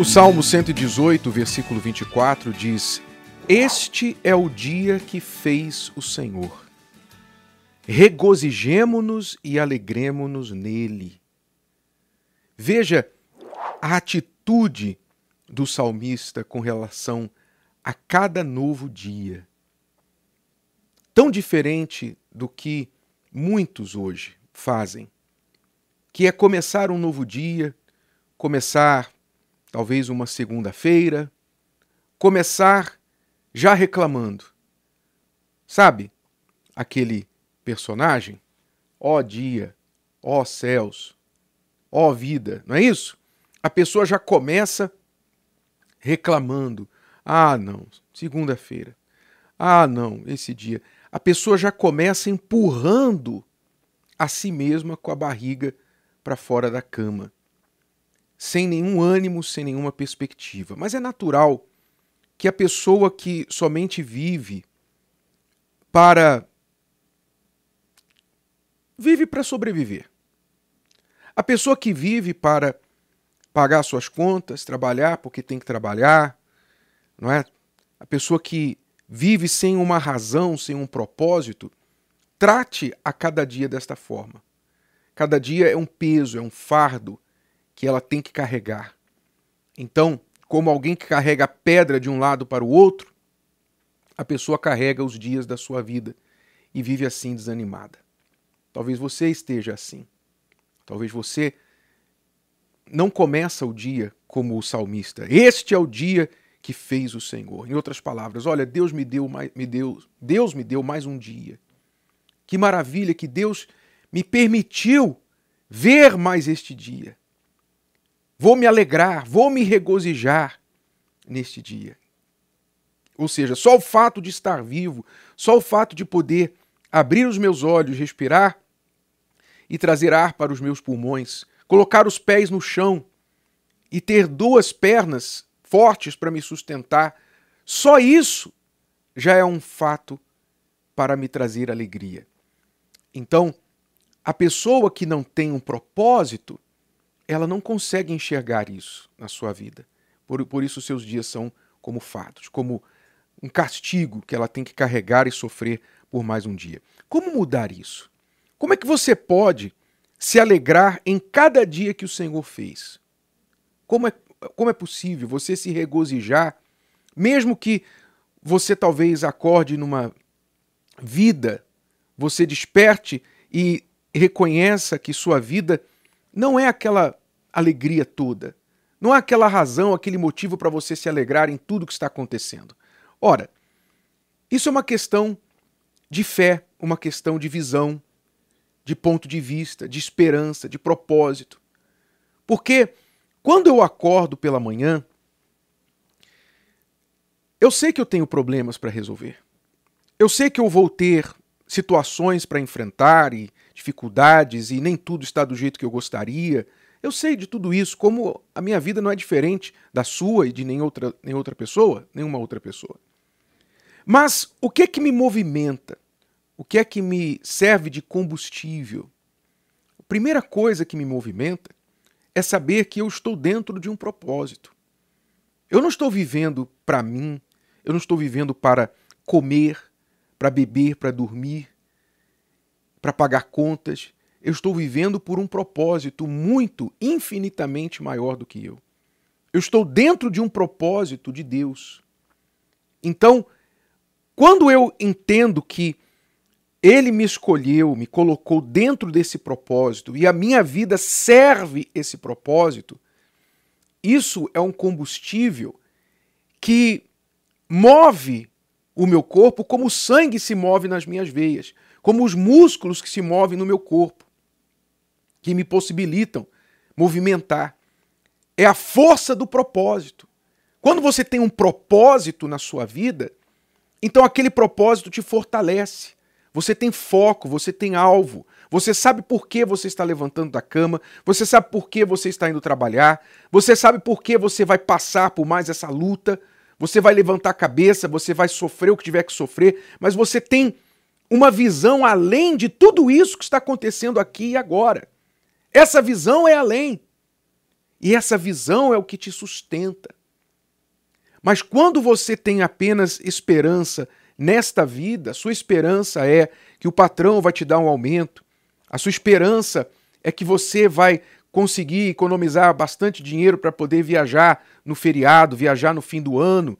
O Salmo 118, versículo 24 diz: Este é o dia que fez o Senhor. Regozijemo-nos e alegremo-nos nele. Veja a atitude do salmista com relação a cada novo dia. Tão diferente do que muitos hoje fazem, que é começar um novo dia, começar talvez uma segunda-feira, começar já reclamando. Sabe aquele personagem? Ó oh, dia, ó oh, céus, ó oh, vida, não é isso? A pessoa já começa reclamando. Ah, não, segunda-feira. Ah, não, esse dia. A pessoa já começa empurrando a si mesma com a barriga para fora da cama sem nenhum ânimo, sem nenhuma perspectiva. Mas é natural que a pessoa que somente vive para. vive para sobreviver. A pessoa que vive para pagar suas contas, trabalhar porque tem que trabalhar, não é? A pessoa que vive sem uma razão, sem um propósito, trate a cada dia desta forma. Cada dia é um peso, é um fardo, que ela tem que carregar. Então, como alguém que carrega pedra de um lado para o outro, a pessoa carrega os dias da sua vida e vive assim desanimada. Talvez você esteja assim. Talvez você não começa o dia como o salmista. Este é o dia que fez o Senhor. Em outras palavras, olha, Deus me deu mais, me deu, Deus me deu mais um dia. Que maravilha que Deus me permitiu ver mais este dia. Vou me alegrar, vou me regozijar neste dia. Ou seja, só o fato de estar vivo, só o fato de poder abrir os meus olhos, respirar e trazer ar para os meus pulmões, colocar os pés no chão e ter duas pernas fortes para me sustentar, só isso já é um fato para me trazer alegria. Então, a pessoa que não tem um propósito, ela não consegue enxergar isso na sua vida. Por, por isso, seus dias são como fatos, como um castigo que ela tem que carregar e sofrer por mais um dia. Como mudar isso? Como é que você pode se alegrar em cada dia que o Senhor fez? Como é, como é possível você se regozijar, mesmo que você talvez acorde numa vida, você desperte e reconheça que sua vida não é aquela alegria toda. Não há aquela razão, aquele motivo para você se alegrar em tudo que está acontecendo. Ora, isso é uma questão de fé, uma questão de visão, de ponto de vista, de esperança, de propósito. Porque quando eu acordo pela manhã, eu sei que eu tenho problemas para resolver. Eu sei que eu vou ter situações para enfrentar e dificuldades e nem tudo está do jeito que eu gostaria eu sei de tudo isso, como a minha vida não é diferente da sua e de nem outra, nem outra pessoa, nenhuma outra pessoa. Mas o que é que me movimenta? O que é que me serve de combustível? A primeira coisa que me movimenta é saber que eu estou dentro de um propósito. Eu não estou vivendo para mim, eu não estou vivendo para comer, para beber, para dormir, para pagar contas eu estou vivendo por um propósito muito, infinitamente maior do que eu. Eu estou dentro de um propósito de Deus. Então, quando eu entendo que Ele me escolheu, me colocou dentro desse propósito e a minha vida serve esse propósito, isso é um combustível que move o meu corpo como o sangue se move nas minhas veias, como os músculos que se movem no meu corpo que me possibilitam movimentar. É a força do propósito. Quando você tem um propósito na sua vida, então aquele propósito te fortalece. Você tem foco, você tem alvo, você sabe por que você está levantando da cama, você sabe por que você está indo trabalhar, você sabe por que você vai passar por mais essa luta, você vai levantar a cabeça, você vai sofrer o que tiver que sofrer, mas você tem uma visão além de tudo isso que está acontecendo aqui e agora. Essa visão é além. E essa visão é o que te sustenta. Mas quando você tem apenas esperança nesta vida, sua esperança é que o patrão vai te dar um aumento, a sua esperança é que você vai conseguir economizar bastante dinheiro para poder viajar no feriado, viajar no fim do ano.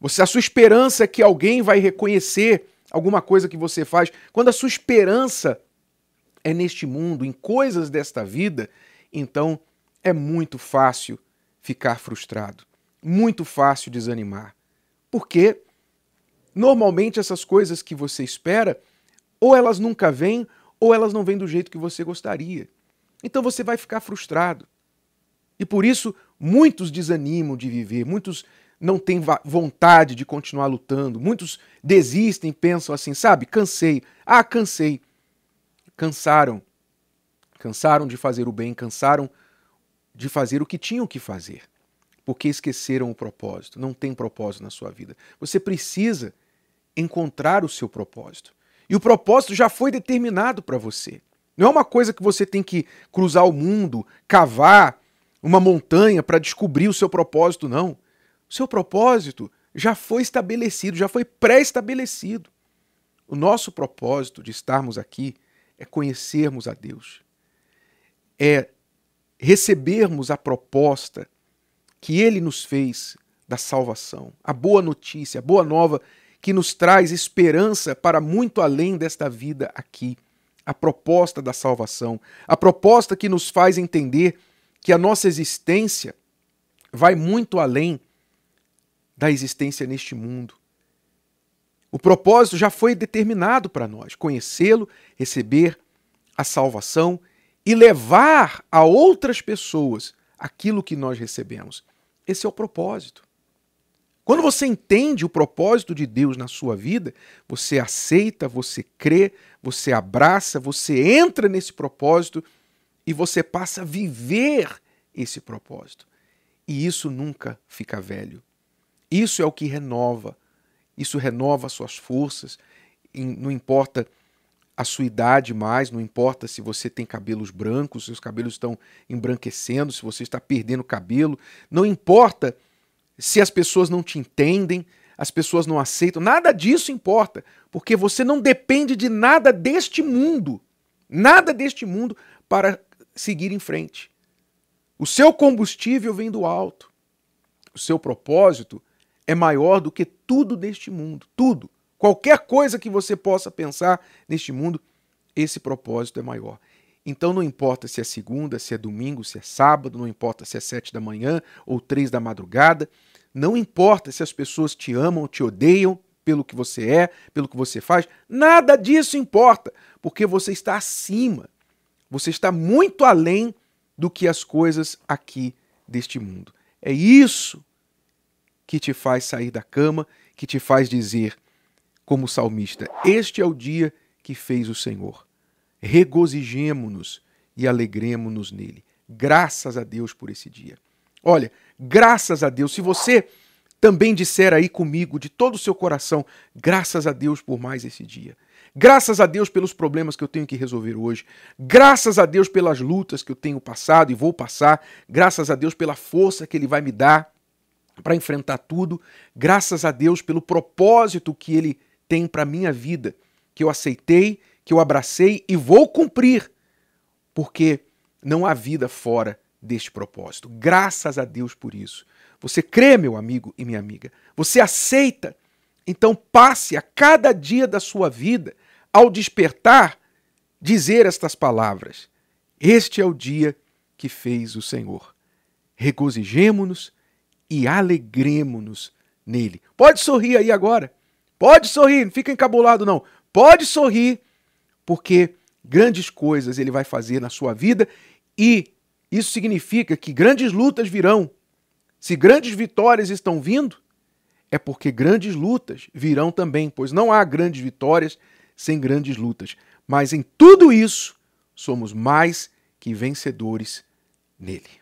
Você, a sua esperança é que alguém vai reconhecer alguma coisa que você faz. Quando a sua esperança é neste mundo, em coisas desta vida, então é muito fácil ficar frustrado, muito fácil desanimar. Porque normalmente essas coisas que você espera, ou elas nunca vêm, ou elas não vêm do jeito que você gostaria. Então você vai ficar frustrado. E por isso muitos desanimam de viver, muitos não têm vontade de continuar lutando, muitos desistem, pensam assim, sabe, cansei. Ah, cansei. Cansaram. Cansaram de fazer o bem, cansaram de fazer o que tinham que fazer, porque esqueceram o propósito. Não tem propósito na sua vida. Você precisa encontrar o seu propósito. E o propósito já foi determinado para você. Não é uma coisa que você tem que cruzar o mundo, cavar uma montanha para descobrir o seu propósito, não. O seu propósito já foi estabelecido, já foi pré-estabelecido. O nosso propósito de estarmos aqui é conhecermos a Deus, é recebermos a proposta que Ele nos fez da salvação, a boa notícia, a boa nova que nos traz esperança para muito além desta vida aqui. A proposta da salvação, a proposta que nos faz entender que a nossa existência vai muito além da existência neste mundo. O propósito já foi determinado para nós: conhecê-lo, receber a salvação e levar a outras pessoas aquilo que nós recebemos. Esse é o propósito. Quando você entende o propósito de Deus na sua vida, você aceita, você crê, você abraça, você entra nesse propósito e você passa a viver esse propósito. E isso nunca fica velho. Isso é o que renova. Isso renova as suas forças. Não importa a sua idade mais, não importa se você tem cabelos brancos, seus cabelos estão embranquecendo, se você está perdendo cabelo, não importa se as pessoas não te entendem, as pessoas não aceitam, nada disso importa, porque você não depende de nada deste mundo, nada deste mundo para seguir em frente. O seu combustível vem do alto. O seu propósito é maior do que tudo deste mundo, tudo. Qualquer coisa que você possa pensar neste mundo, esse propósito é maior. Então não importa se é segunda, se é domingo, se é sábado, não importa se é sete da manhã ou três da madrugada, não importa se as pessoas te amam te odeiam pelo que você é, pelo que você faz, nada disso importa, porque você está acima. Você está muito além do que as coisas aqui deste mundo. É isso que te faz sair da cama, que te faz dizer, como salmista: Este é o dia que fez o Senhor. Regozijemo-nos e alegremo-nos nele. Graças a Deus por esse dia. Olha, Graças a Deus. Se você também disser aí comigo de todo o seu coração, graças a Deus por mais esse dia. Graças a Deus pelos problemas que eu tenho que resolver hoje. Graças a Deus pelas lutas que eu tenho passado e vou passar. Graças a Deus pela força que Ele vai me dar para enfrentar tudo. Graças a Deus pelo propósito que Ele tem para minha vida, que eu aceitei, que eu abracei e vou cumprir, porque não há vida fora deste propósito. Graças a Deus por isso. Você crê, meu amigo e minha amiga. Você aceita. Então passe a cada dia da sua vida, ao despertar, dizer estas palavras: Este é o dia que fez o Senhor. Regozijemo-nos e alegremo-nos nele. Pode sorrir aí agora. Pode sorrir, não fica encabulado não. Pode sorrir, porque grandes coisas ele vai fazer na sua vida e isso significa que grandes lutas virão. Se grandes vitórias estão vindo, é porque grandes lutas virão também, pois não há grandes vitórias sem grandes lutas. Mas em tudo isso, somos mais que vencedores nele.